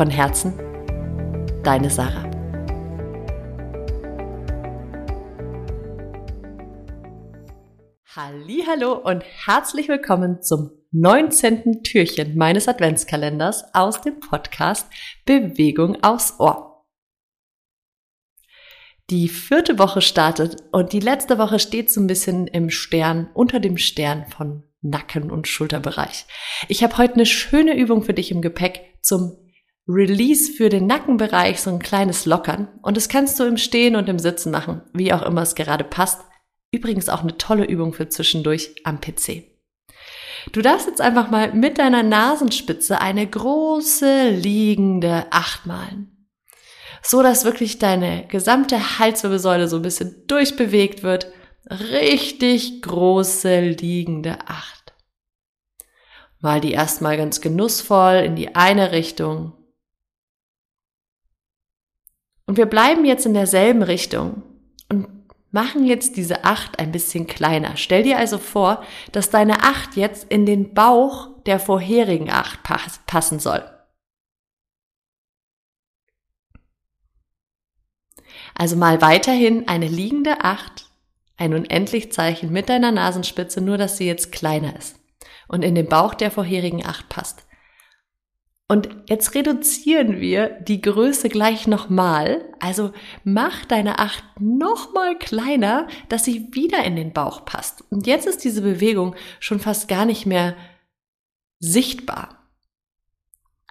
Von Herzen, deine Sarah. Hallo und herzlich willkommen zum 19. Türchen meines Adventskalenders aus dem Podcast Bewegung aufs Ohr. Die vierte Woche startet und die letzte Woche steht so ein bisschen im Stern, unter dem Stern von Nacken- und Schulterbereich. Ich habe heute eine schöne Übung für dich im Gepäck zum Release für den Nackenbereich, so ein kleines Lockern. Und das kannst du im Stehen und im Sitzen machen, wie auch immer es gerade passt. Übrigens auch eine tolle Übung für zwischendurch am PC. Du darfst jetzt einfach mal mit deiner Nasenspitze eine große liegende Acht malen. So dass wirklich deine gesamte Halswirbelsäule so ein bisschen durchbewegt wird. Richtig große liegende Acht. Mal die erstmal ganz genussvoll in die eine Richtung und wir bleiben jetzt in derselben Richtung und machen jetzt diese acht ein bisschen kleiner. Stell dir also vor, dass deine acht jetzt in den Bauch der vorherigen acht passen soll. Also mal weiterhin eine liegende acht, ein Unendlichzeichen mit deiner Nasenspitze, nur dass sie jetzt kleiner ist und in den Bauch der vorherigen acht passt. Und jetzt reduzieren wir die Größe gleich nochmal. Also mach deine Acht nochmal kleiner, dass sie wieder in den Bauch passt. Und jetzt ist diese Bewegung schon fast gar nicht mehr sichtbar.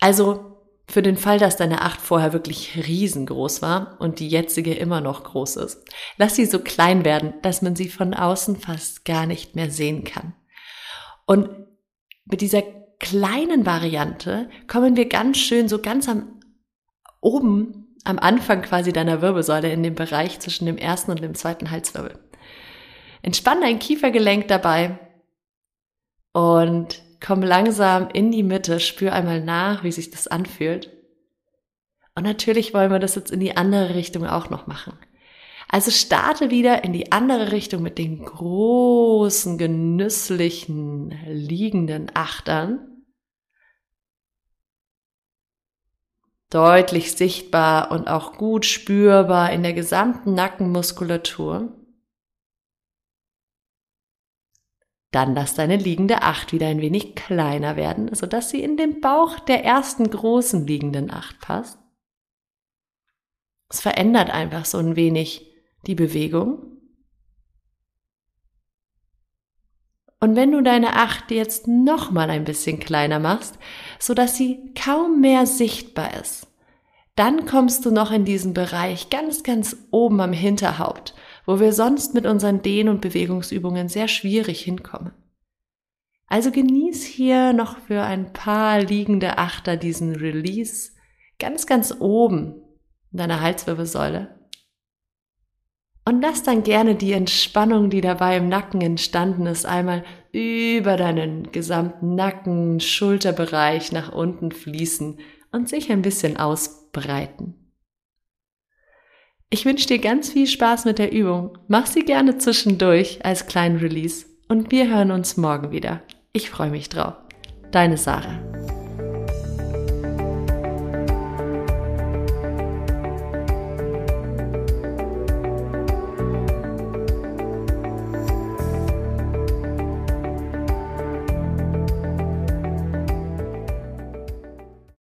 Also für den Fall, dass deine Acht vorher wirklich riesengroß war und die jetzige immer noch groß ist, lass sie so klein werden, dass man sie von außen fast gar nicht mehr sehen kann. Und mit dieser kleinen Variante kommen wir ganz schön so ganz am oben am Anfang quasi deiner Wirbelsäule in dem Bereich zwischen dem ersten und dem zweiten Halswirbel. Entspann dein Kiefergelenk dabei und komm langsam in die Mitte, spür einmal nach, wie sich das anfühlt. Und natürlich wollen wir das jetzt in die andere Richtung auch noch machen. Also starte wieder in die andere Richtung mit den großen, genüsslichen, liegenden Achtern. Deutlich sichtbar und auch gut spürbar in der gesamten Nackenmuskulatur. Dann lass deine liegende Acht wieder ein wenig kleiner werden, sodass sie in den Bauch der ersten großen liegenden Acht passt. Es verändert einfach so ein wenig die Bewegung. Und wenn du deine Acht jetzt noch mal ein bisschen kleiner machst, so dass sie kaum mehr sichtbar ist, dann kommst du noch in diesen Bereich ganz, ganz oben am Hinterhaupt, wo wir sonst mit unseren Dehn- und Bewegungsübungen sehr schwierig hinkommen. Also genieß hier noch für ein paar liegende Achter diesen Release ganz, ganz oben in deiner Halswirbelsäule und lass dann gerne die Entspannung, die dabei im Nacken entstanden ist, einmal über deinen gesamten Nacken, Schulterbereich nach unten fließen und sich ein bisschen ausbreiten. Ich wünsche dir ganz viel Spaß mit der Übung. Mach sie gerne zwischendurch als kleinen Release und wir hören uns morgen wieder. Ich freue mich drauf. Deine Sarah.